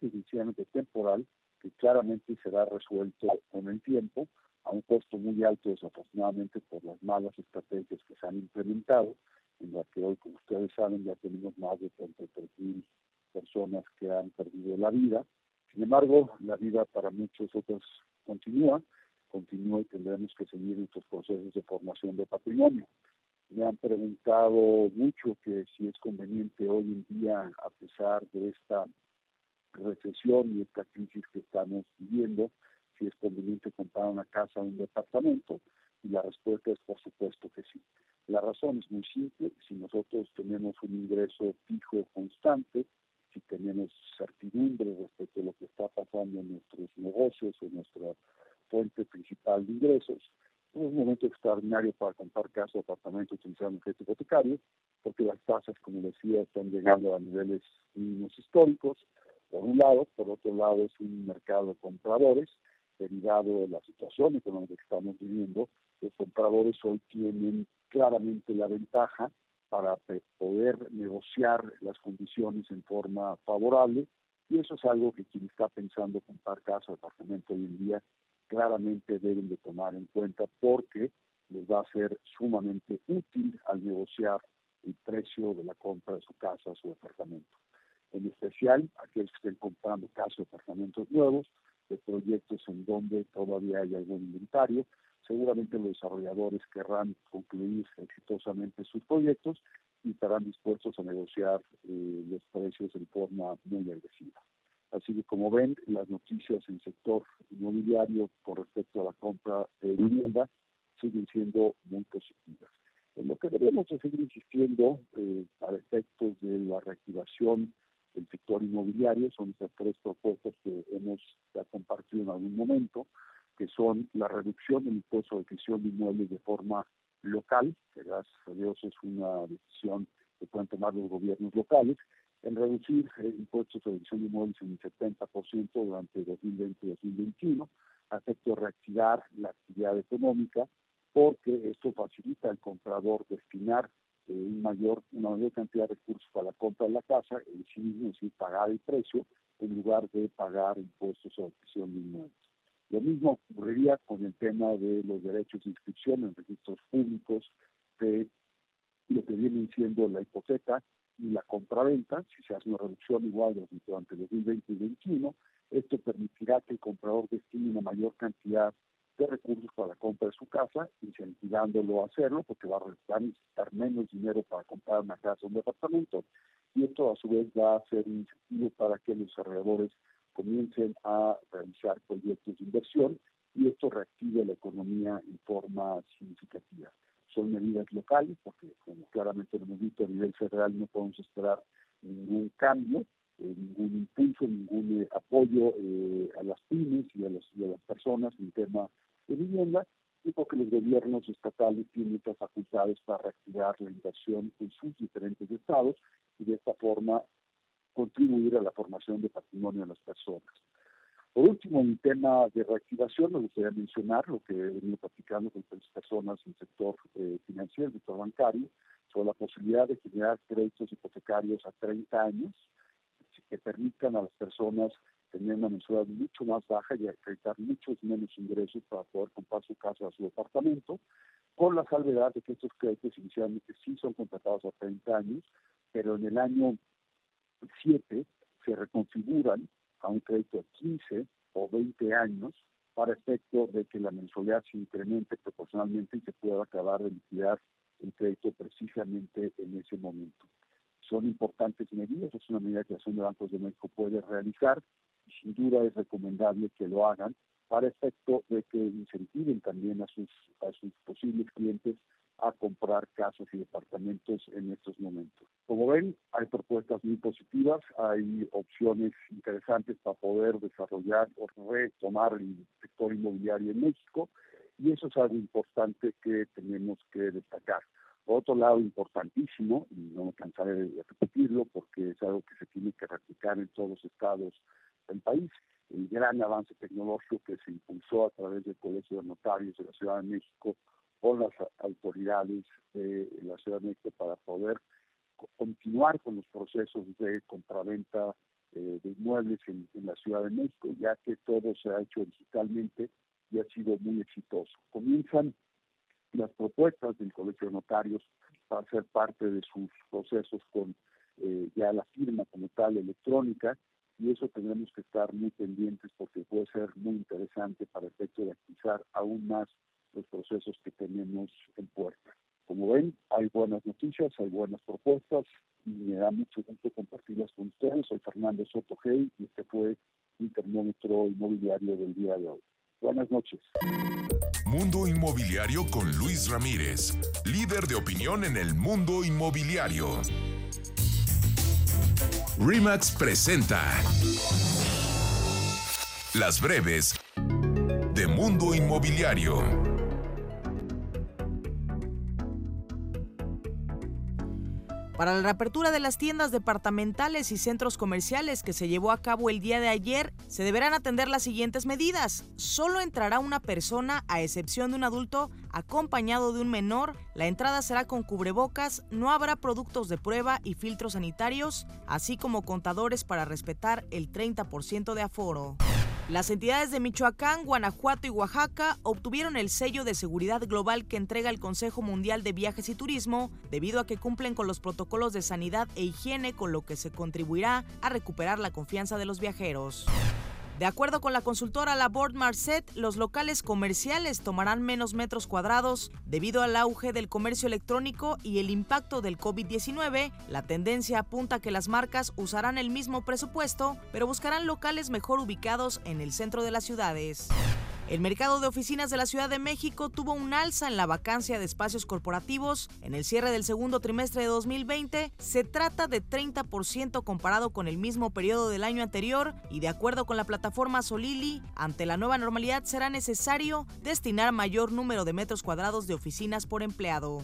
temporal, que claramente será resuelto con el tiempo, un costo muy alto desafortunadamente por las malas estrategias que se han implementado, en la que hoy, como ustedes saben, ya tenemos más de 33 mil personas que han perdido la vida. Sin embargo, la vida para muchos otros continúa, continúa y tendremos que seguir nuestros procesos de formación de patrimonio. Me han preguntado mucho que si es conveniente hoy en día, a pesar de esta recesión y esta crisis que estamos viviendo, si es conveniente comprar una casa o un departamento? Y la respuesta es por supuesto que sí. La razón es muy simple. Si nosotros tenemos un ingreso fijo constante, si tenemos certidumbre respecto a lo que está pasando en nuestros negocios o nuestra fuente principal de ingresos, es un momento extraordinario para comprar casa o apartamento utilizando un crédito hipotecario, porque las tasas, como decía, están llegando a niveles mínimos históricos, por un lado, por otro lado es un mercado de compradores derivado de la situación económica que estamos viviendo, los compradores hoy tienen claramente la ventaja para poder negociar las condiciones en forma favorable y eso es algo que quien está pensando comprar casa o apartamento hoy en día claramente deben de tomar en cuenta porque les va a ser sumamente útil al negociar el precio de la compra de su casa o su departamento. En especial aquellos que estén comprando casas o apartamentos nuevos, de proyectos en donde todavía hay algún inventario. Seguramente los desarrolladores querrán concluir exitosamente sus proyectos y estarán dispuestos a negociar eh, los precios en forma muy agresiva. Así que como ven, las noticias en el sector inmobiliario con respecto a la compra de vivienda siguen siendo muy positivas. En lo que debemos de seguir insistiendo eh, a efectos de la reactivación del sector inmobiliario son estas tres propuestas que hemos compartido en algún momento, que son la reducción del impuesto de adquisición de inmuebles de forma local, que gracias a Dios es una decisión que pueden tomar los gobiernos locales, en reducir el impuesto de adquisición de inmuebles en un 70% durante 2020 y 2021, a efecto de reactivar la actividad económica, porque esto facilita al comprador destinar eh, un mayor, una mayor cantidad de recursos para la compra de la casa, en sí mismo, es decir, pagar el precio, en lugar de pagar impuestos de adquisición de inmuebles. Lo mismo ocurriría con el tema de los derechos de inscripción en registros públicos de lo que vienen siendo la hipoteca y la compraventa, si se hace una reducción igual durante 2020 y 2021, esto permitirá que el comprador destine una mayor cantidad recursos para la compra de su casa, incentivándolo a hacerlo, porque va a necesitar menos dinero para comprar una casa o un departamento, y esto a su vez va a ser incentivo para que los desarrolladores comiencen a realizar proyectos de inversión y esto reactive la economía en forma significativa. Son medidas locales, porque como claramente lo hemos visto a nivel federal no podemos esperar ningún cambio, eh, ningún impulso, ningún eh, apoyo eh, a las pymes y a, las, las personas en tema de vivienda, y porque los gobiernos estatales tienen estas facultades para reactivar la inversión en sus diferentes estados y de esta forma contribuir a la formación de patrimonio de las personas. Por último, en tema de reactivación, me gustaría mencionar lo que he venido platicando con tres personas en el sector eh, financiero, el sector bancario, sobre la posibilidad de generar créditos hipotecarios a 30 años que permitan a las personas tener una mensualidad mucho más baja y acreditar muchos menos ingresos para poder comprar su casa o su departamento, con la salvedad de que estos créditos inicialmente sí son contratados a 30 años, pero en el año 7 se reconfiguran a un crédito de 15 o 20 años para efecto de que la mensualidad se incremente proporcionalmente y se pueda acabar de liquidar el crédito precisamente en ese momento. Son importantes medidas, es una medida que la Asociación de Bancos de México puede realizar sin duda es recomendable que lo hagan para efecto de que incentiven también a sus, a sus posibles clientes a comprar casas y departamentos en estos momentos. Como ven, hay propuestas muy positivas, hay opciones interesantes para poder desarrollar o retomar el sector inmobiliario en México y eso es algo importante que tenemos que destacar. Por otro lado, importantísimo, y no me cansaré de repetirlo porque es algo que se tiene que replicar en todos los estados del país, el gran avance tecnológico que se impulsó a través del Colegio de Notarios de la Ciudad de México con las autoridades de la Ciudad de México para poder continuar con los procesos de compraventa eh, de inmuebles en, la Ciudad de México, ya que todo se ha hecho digitalmente y ha sido muy exitoso. Comienzan las propuestas del Colegio de Notarios para ser parte de sus procesos con eh, ya la firma como tal electrónica y eso tendremos que estar muy pendientes porque puede ser muy interesante para efecto de activizar aún más los procesos que tenemos en puerta. Como ven, hay buenas noticias, hay buenas propuestas y me da mucho gusto compartirlas con ustedes. Soy Fernando Soto Hey y este fue mi termómetro inmobiliario del día de hoy. Buenas noches. Mundo Inmobiliario con Luis Ramírez, líder de opinión en el mundo inmobiliario. Remax presenta Las breves de Mundo Inmobiliario. Para la reapertura de las tiendas departamentales y centros comerciales que se llevó a cabo el día de ayer, se deberán atender las siguientes medidas. Solo entrará una persona, a excepción de un adulto, acompañado de un menor. La entrada será con cubrebocas, no habrá productos de prueba y filtros sanitarios, así como contadores para respetar el 30% de aforo. Las entidades de Michoacán, Guanajuato y Oaxaca obtuvieron el sello de seguridad global que entrega el Consejo Mundial de Viajes y Turismo debido a que cumplen con los protocolos de sanidad e higiene con lo que se contribuirá a recuperar la confianza de los viajeros. De acuerdo con la consultora Laborde Marcet, los locales comerciales tomarán menos metros cuadrados debido al auge del comercio electrónico y el impacto del COVID-19. La tendencia apunta a que las marcas usarán el mismo presupuesto, pero buscarán locales mejor ubicados en el centro de las ciudades. El mercado de oficinas de la Ciudad de México tuvo un alza en la vacancia de espacios corporativos en el cierre del segundo trimestre de 2020. Se trata de 30% comparado con el mismo periodo del año anterior y de acuerdo con la plataforma Solili, ante la nueva normalidad será necesario destinar mayor número de metros cuadrados de oficinas por empleado.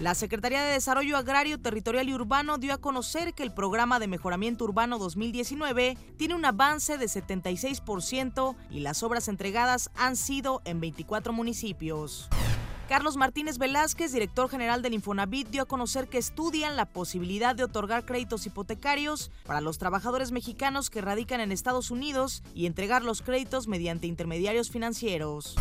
La Secretaría de Desarrollo Agrario, Territorial y Urbano dio a conocer que el programa de mejoramiento urbano 2019 tiene un avance de 76% y las obras entregadas han sido en 24 municipios. Carlos Martínez Velázquez, director general del Infonavit, dio a conocer que estudian la posibilidad de otorgar créditos hipotecarios para los trabajadores mexicanos que radican en Estados Unidos y entregar los créditos mediante intermediarios financieros.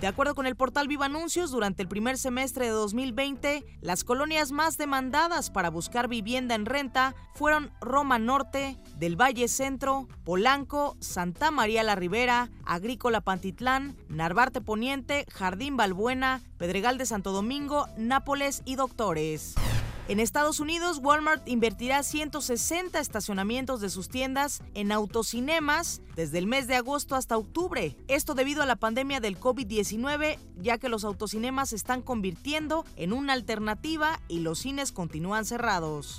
De acuerdo con el portal Viva Anuncios, durante el primer semestre de 2020, las colonias más demandadas para buscar vivienda en renta fueron Roma Norte, del Valle Centro, Polanco, Santa María la Ribera, Agrícola Pantitlán, Narvarte Poniente, Jardín Balbuena, Pedregal de Santo Domingo, Nápoles y Doctores. En Estados Unidos, Walmart invertirá 160 estacionamientos de sus tiendas en autocinemas desde el mes de agosto hasta octubre. Esto debido a la pandemia del COVID-19, ya que los autocinemas se están convirtiendo en una alternativa y los cines continúan cerrados.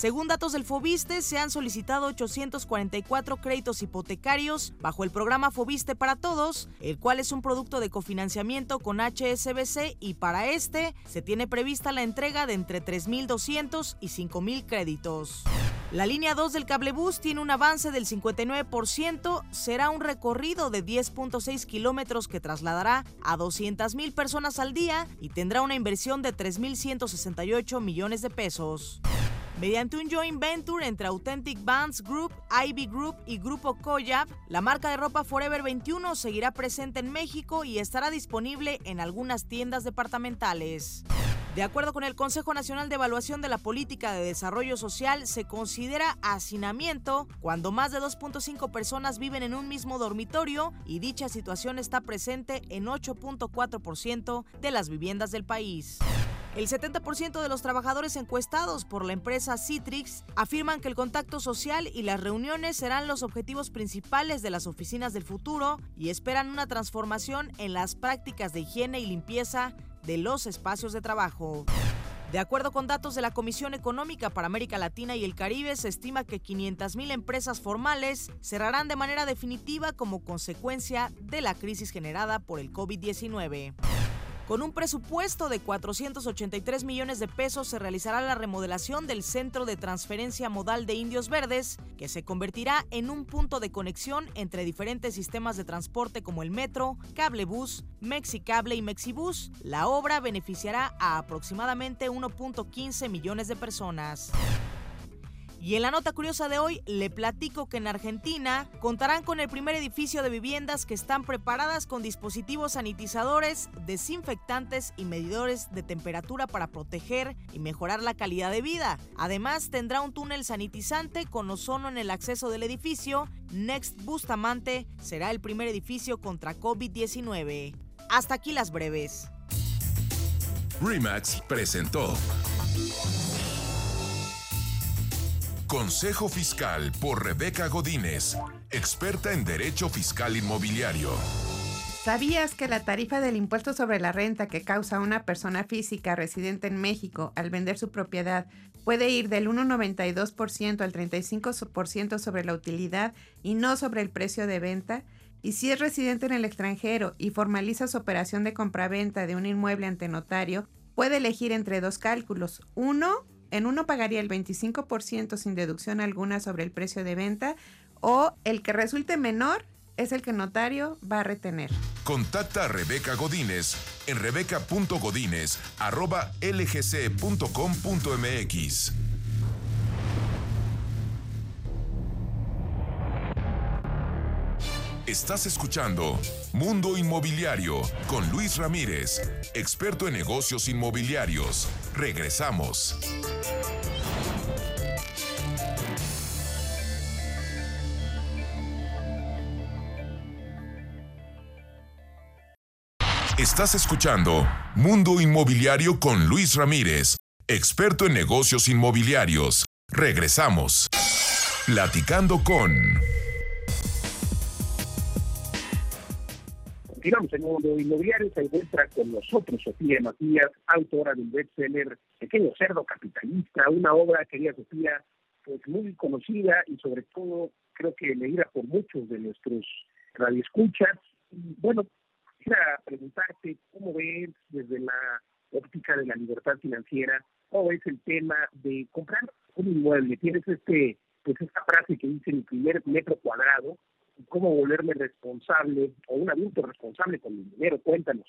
Según datos del Fobiste, se han solicitado 844 créditos hipotecarios bajo el programa Fobiste para Todos, el cual es un producto de cofinanciamiento con HSBC y para este se tiene prevista la entrega de entre 3.200 y 5.000 créditos. La línea 2 del cablebús tiene un avance del 59%, será un recorrido de 10.6 kilómetros que trasladará a 200.000 personas al día y tendrá una inversión de 3.168 millones de pesos. Mediante un joint venture entre Authentic Bands Group, Ivy Group y Grupo Koyab, la marca de ropa Forever 21 seguirá presente en México y estará disponible en algunas tiendas departamentales. De acuerdo con el Consejo Nacional de Evaluación de la Política de Desarrollo Social, se considera hacinamiento cuando más de 2.5 personas viven en un mismo dormitorio y dicha situación está presente en 8.4% de las viviendas del país. El 70% de los trabajadores encuestados por la empresa Citrix afirman que el contacto social y las reuniones serán los objetivos principales de las oficinas del futuro y esperan una transformación en las prácticas de higiene y limpieza de los espacios de trabajo. De acuerdo con datos de la Comisión Económica para América Latina y el Caribe, se estima que 500.000 empresas formales cerrarán de manera definitiva como consecuencia de la crisis generada por el COVID-19. Con un presupuesto de 483 millones de pesos se realizará la remodelación del Centro de Transferencia Modal de Indios Verdes, que se convertirá en un punto de conexión entre diferentes sistemas de transporte como el metro, cablebús, Mexicable y Mexibus. La obra beneficiará a aproximadamente 1.15 millones de personas. Y en la nota curiosa de hoy le platico que en Argentina contarán con el primer edificio de viviendas que están preparadas con dispositivos sanitizadores, desinfectantes y medidores de temperatura para proteger y mejorar la calidad de vida. Además tendrá un túnel sanitizante con ozono en el acceso del edificio. Next Bustamante será el primer edificio contra COVID-19. Hasta aquí las breves. Remax presentó Consejo Fiscal por Rebeca Godínez, experta en Derecho Fiscal Inmobiliario. ¿Sabías que la tarifa del impuesto sobre la renta que causa una persona física residente en México al vender su propiedad puede ir del 1,92% al 35% sobre la utilidad y no sobre el precio de venta? Y si es residente en el extranjero y formaliza su operación de compraventa de un inmueble ante notario, puede elegir entre dos cálculos. Uno, en uno pagaría el 25% sin deducción alguna sobre el precio de venta o el que resulte menor es el que notario va a retener. Contacta a Rebeca Godínez en rebeca.godínez.lgc.com.mx. Estás escuchando Mundo Inmobiliario con Luis Ramírez, experto en negocios inmobiliarios. Regresamos. Estás escuchando Mundo Inmobiliario con Luis Ramírez, experto en negocios inmobiliarios. Regresamos. Platicando con... Continuamos en mundo inmobiliario. Se encuentra con nosotros Sofía Matías, autora del bestseller Pequeño Cerdo Capitalista, una obra, querida Sofía, pues muy conocida y sobre todo creo que leída por muchos de nuestros radioescuchas. Y bueno, quisiera preguntarte cómo ves desde la óptica de la libertad financiera, cómo es el tema de comprar un inmueble. Tienes este, pues esta frase que dice mi primer metro cuadrado, cómo volverme responsable o un adulto responsable con mi dinero. Cuéntanos.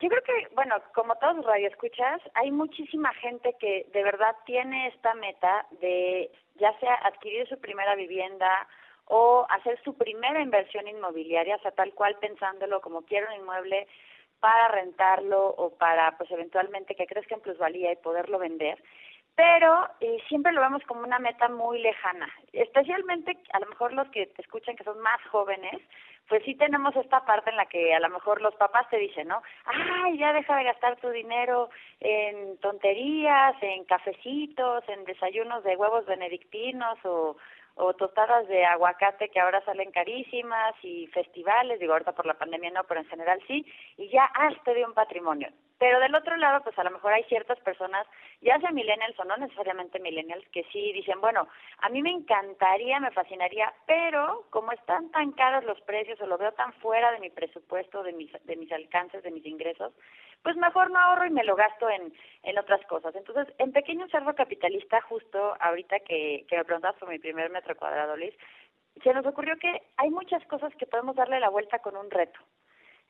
Yo creo que, bueno, como todos los radioescuchas, hay muchísima gente que de verdad tiene esta meta de ya sea adquirir su primera vivienda o hacer su primera inversión inmobiliaria, o sea, tal cual pensándolo como quiero un inmueble para rentarlo o para, pues, eventualmente que crezca en plusvalía y poderlo vender pero eh, siempre lo vemos como una meta muy lejana, especialmente a lo mejor los que te escuchan que son más jóvenes, pues sí tenemos esta parte en la que a lo mejor los papás te dicen, ¿no? Ay, ya deja de gastar tu dinero en tonterías, en cafecitos, en desayunos de huevos benedictinos o, o tostadas de aguacate que ahora salen carísimas y festivales, digo ahorita por la pandemia no, pero en general sí, y ya hazte de un patrimonio. Pero del otro lado, pues a lo mejor hay ciertas personas, ya sea millennials o no necesariamente millennials, que sí dicen, bueno, a mí me encantaría, me fascinaría, pero como están tan caros los precios o lo veo tan fuera de mi presupuesto, de mis, de mis alcances, de mis ingresos, pues mejor no ahorro y me lo gasto en, en otras cosas. Entonces, en Pequeño Cerdo Capitalista, justo ahorita que, que me preguntas por mi primer metro cuadrado, Liz, se nos ocurrió que hay muchas cosas que podemos darle la vuelta con un reto.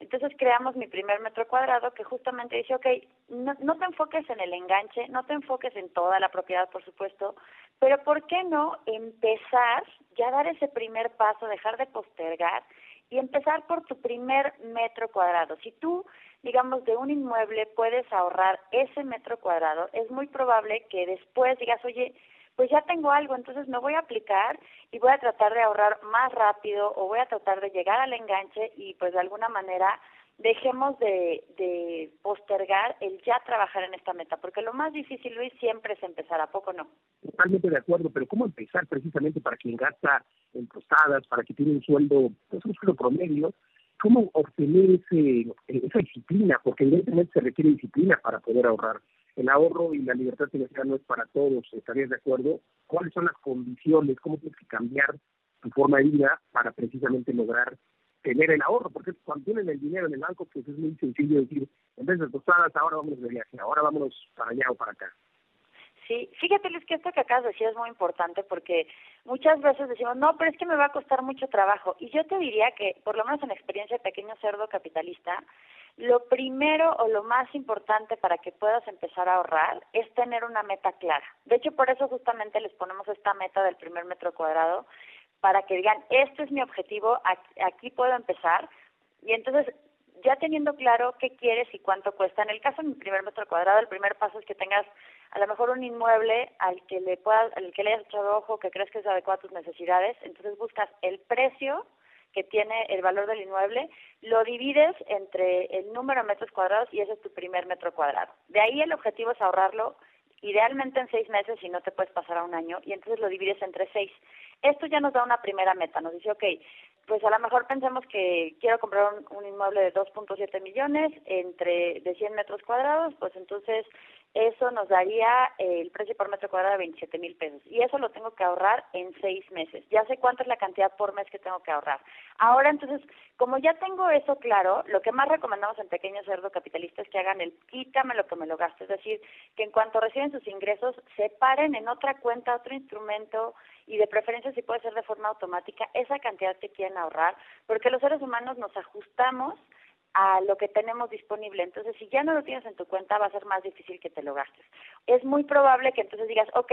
Entonces creamos mi primer metro cuadrado que justamente dice, ok, no, no, te enfoques en el enganche, no te enfoques en toda la propiedad, por supuesto, pero ¿por qué no empezar, ya dar ese primer paso, dejar de postergar y empezar por tu primer metro cuadrado? Si tú, digamos, de un inmueble puedes ahorrar ese metro cuadrado, es muy probable que después digas, oye, pues ya tengo algo, entonces me voy a aplicar y voy a tratar de ahorrar más rápido o voy a tratar de llegar al enganche y pues de alguna manera dejemos de, de postergar el ya trabajar en esta meta, porque lo más difícil, Luis, siempre es empezar, ¿a poco no? Totalmente de acuerdo, pero ¿cómo empezar precisamente para quien gasta en costadas, para que tiene un sueldo, pues un sueldo promedio? ¿Cómo obtener ese, esa disciplina? Porque evidentemente se requiere disciplina para poder ahorrar el ahorro y la libertad financiera no es para todos, ¿estarías de acuerdo? ¿Cuáles son las condiciones? ¿Cómo tienes que cambiar tu forma de vida para precisamente lograr tener el ahorro? Porque cuando tienen el dinero en el banco, pues es muy sencillo decir, en vez de tostadas, ahora vamos de viaje, ahora vámonos para allá o para acá. Sí, fíjate Luis que esto que acabas de decir es muy importante porque muchas veces decimos, no, pero es que me va a costar mucho trabajo. Y yo te diría que, por lo menos en experiencia de pequeño cerdo capitalista, lo primero o lo más importante para que puedas empezar a ahorrar es tener una meta clara. De hecho, por eso justamente les ponemos esta meta del primer metro cuadrado, para que digan, este es mi objetivo, aquí, puedo empezar. Y entonces, ya teniendo claro qué quieres y cuánto cuesta, en el caso de mi primer metro cuadrado, el primer paso es que tengas a lo mejor un inmueble al que le puedas, al que le hayas echado ojo, que crees que es adecuado a tus necesidades, entonces buscas el precio que tiene el valor del inmueble, lo divides entre el número de metros cuadrados y ese es tu primer metro cuadrado. De ahí el objetivo es ahorrarlo idealmente en seis meses y no te puedes pasar a un año y entonces lo divides entre seis. Esto ya nos da una primera meta, nos dice, ok, pues a lo mejor pensemos que quiero comprar un, inmueble de 2.7 millones entre de 100 metros cuadrados, pues entonces eso nos daría el precio por metro cuadrado de 27 mil pesos. Y eso lo tengo que ahorrar en seis meses. Ya sé cuánto es la cantidad por mes que tengo que ahorrar. Ahora, entonces, como ya tengo eso claro, lo que más recomendamos en Pequeño Cerdo Capitalista es que hagan el quítame lo que me lo gasto. Es decir, que en cuanto reciben sus ingresos, separen en otra cuenta, otro instrumento, y de preferencia si puede ser de forma automática, esa cantidad que quieren ahorrar, porque los seres humanos nos ajustamos a lo que tenemos disponible. Entonces, si ya no lo tienes en tu cuenta, va a ser más difícil que te lo gastes. Es muy probable que entonces digas, ok,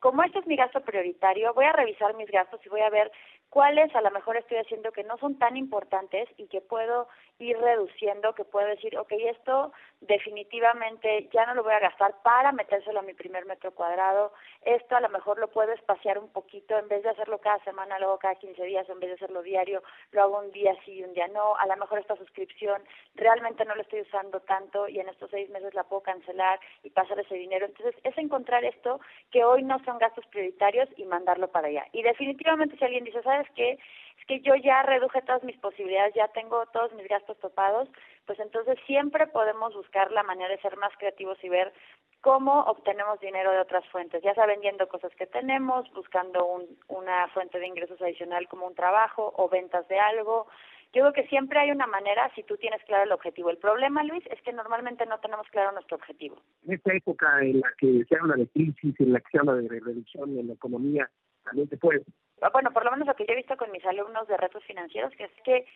como este es mi gasto prioritario, voy a revisar mis gastos y voy a ver cuáles a lo mejor estoy haciendo que no son tan importantes y que puedo ir reduciendo, que puedo decir, ok, esto definitivamente ya no lo voy a gastar para metérselo a mi primer metro cuadrado, esto a lo mejor lo puedo espaciar un poquito, en vez de hacerlo cada semana, luego cada 15 días, en vez de hacerlo diario, lo hago un día sí y un día no, a lo mejor esta suscripción realmente no la estoy usando tanto y en estos seis meses la puedo cancelar y pasar ese dinero. Entonces, es encontrar esto que hoy no son gastos prioritarios y mandarlo para allá. Y definitivamente si alguien dice, ¿sabes qué? es que yo ya reduje todas mis posibilidades, ya tengo todos mis gastos topados, pues entonces siempre podemos buscar la manera de ser más creativos y ver cómo obtenemos dinero de otras fuentes, ya sea vendiendo cosas que tenemos, buscando un, una fuente de ingresos adicional como un trabajo o ventas de algo. Yo creo que siempre hay una manera si tú tienes claro el objetivo. El problema, Luis, es que normalmente no tenemos claro nuestro objetivo. En esta época en la que se habla de crisis, en la que se habla de reducción en la economía, también se puede. Ah, bueno, por lo menos lo que yo he visto con mis alumnos de retos financieros, que es que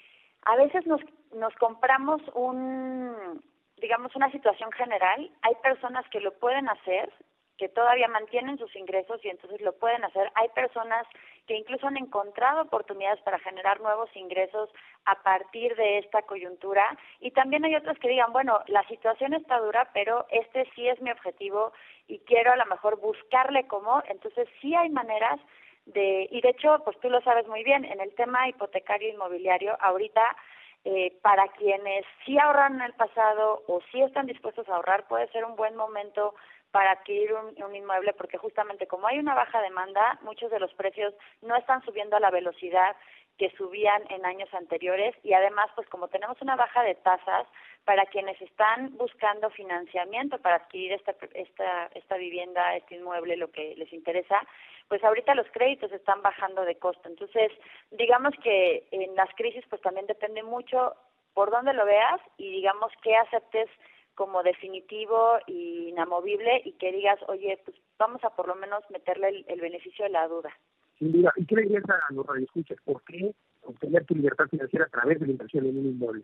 a veces nos, nos compramos un digamos, una situación general, hay personas que lo pueden hacer, que todavía mantienen sus ingresos y entonces lo pueden hacer. Hay personas que incluso han encontrado oportunidades para generar nuevos ingresos a partir de esta coyuntura. Y también hay otros que digan, bueno, la situación está dura, pero este sí es mi objetivo y quiero a lo mejor buscarle cómo, entonces sí hay maneras de, y de hecho, pues tú lo sabes muy bien, en el tema hipotecario inmobiliario, ahorita eh, para quienes sí ahorran en el pasado o sí están dispuestos a ahorrar, puede ser un buen momento para adquirir un, un, inmueble porque justamente como hay una baja demanda, muchos de los precios no están subiendo a la velocidad que subían en años anteriores y además pues como tenemos una baja de tasas para quienes están buscando financiamiento para adquirir esta esta esta vivienda, este inmueble, lo que les interesa, pues ahorita los créditos están bajando de costo. Entonces, digamos que en las crisis pues también depende mucho por dónde lo veas y digamos que aceptes como definitivo y inamovible y que digas, oye, pues vamos a por lo menos meterle el, el beneficio de la duda. Sin duda. ¿Y qué le dirías a los radioescuchas? ¿Por qué obtener tu libertad financiera a través de la inversión en un inmueble?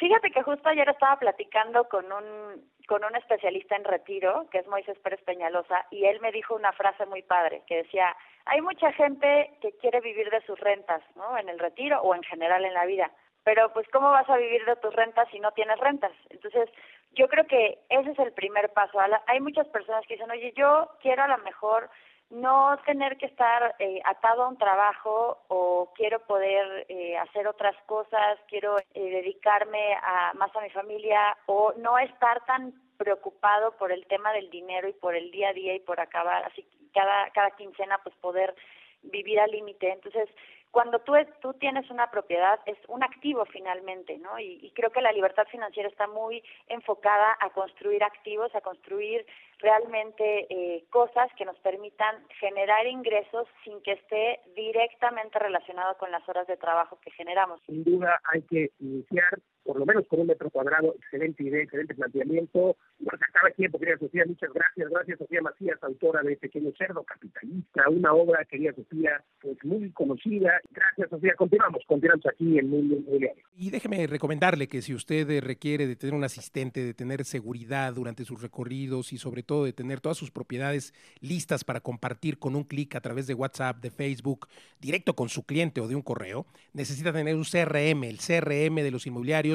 Fíjate que justo ayer estaba platicando con un con un especialista en retiro, que es Moisés Pérez Peñalosa, y él me dijo una frase muy padre, que decía, hay mucha gente que quiere vivir de sus rentas, ¿no? En el retiro o en general en la vida, pero pues ¿cómo vas a vivir de tus rentas si no tienes rentas? Entonces, yo creo que ese es el primer paso. Hay muchas personas que dicen, oye, yo quiero a lo mejor no tener que estar eh, atado a un trabajo o quiero poder eh, hacer otras cosas, quiero eh, dedicarme a, más a mi familia o no estar tan preocupado por el tema del dinero y por el día a día y por acabar así cada cada quincena pues poder vivir al límite. Entonces, cuando tú, tú tienes una propiedad es un activo finalmente, ¿no? Y, y, creo que la libertad financiera está muy enfocada a construir activos, a construir realmente eh, cosas que nos permitan generar ingresos sin que esté directamente relacionado con las horas de trabajo que generamos. Sin duda hay que iniciar por lo menos con un metro cuadrado, excelente idea, excelente planteamiento. Acaba el tiempo, querida Sofía, muchas gracias. Gracias, Sofía Macías, autora de Pequeño Cerdo Capitalista, una obra, querida Sofía, pues muy conocida. Gracias, Sofía. Continuamos, continuamos aquí en Mundo Inmobiliario. Y déjeme recomendarle que si usted requiere de tener un asistente, de tener seguridad durante sus recorridos y sobre todo de tener todas sus propiedades listas para compartir con un clic a través de WhatsApp, de Facebook, directo con su cliente o de un correo, necesita tener un CRM, el CRM de los inmobiliarios.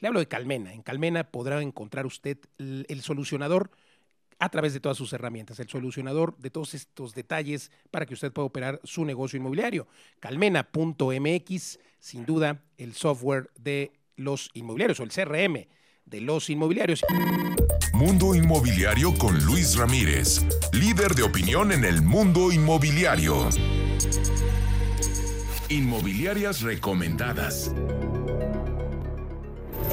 Le hablo de Calmena. En Calmena podrá encontrar usted el, el solucionador a través de todas sus herramientas, el solucionador de todos estos detalles para que usted pueda operar su negocio inmobiliario. Calmena.mx, sin duda, el software de los inmobiliarios o el CRM de los inmobiliarios. Mundo Inmobiliario con Luis Ramírez, líder de opinión en el mundo inmobiliario. Inmobiliarias recomendadas.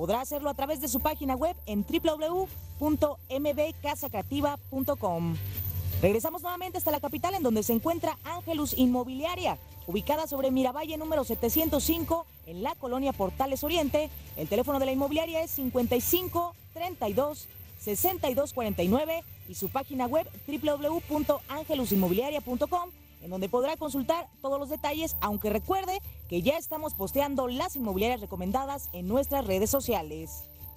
podrá hacerlo a través de su página web en www.mbcasacreativa.com. Regresamos nuevamente hasta la capital en donde se encuentra Ángelus Inmobiliaria, ubicada sobre Miravalle número 705 en la colonia Portales Oriente. El teléfono de la inmobiliaria es 55 32 62 49 y su página web www.angelusinmobiliaria.com en donde podrá consultar todos los detalles, aunque recuerde que ya estamos posteando las inmobiliarias recomendadas en nuestras redes sociales.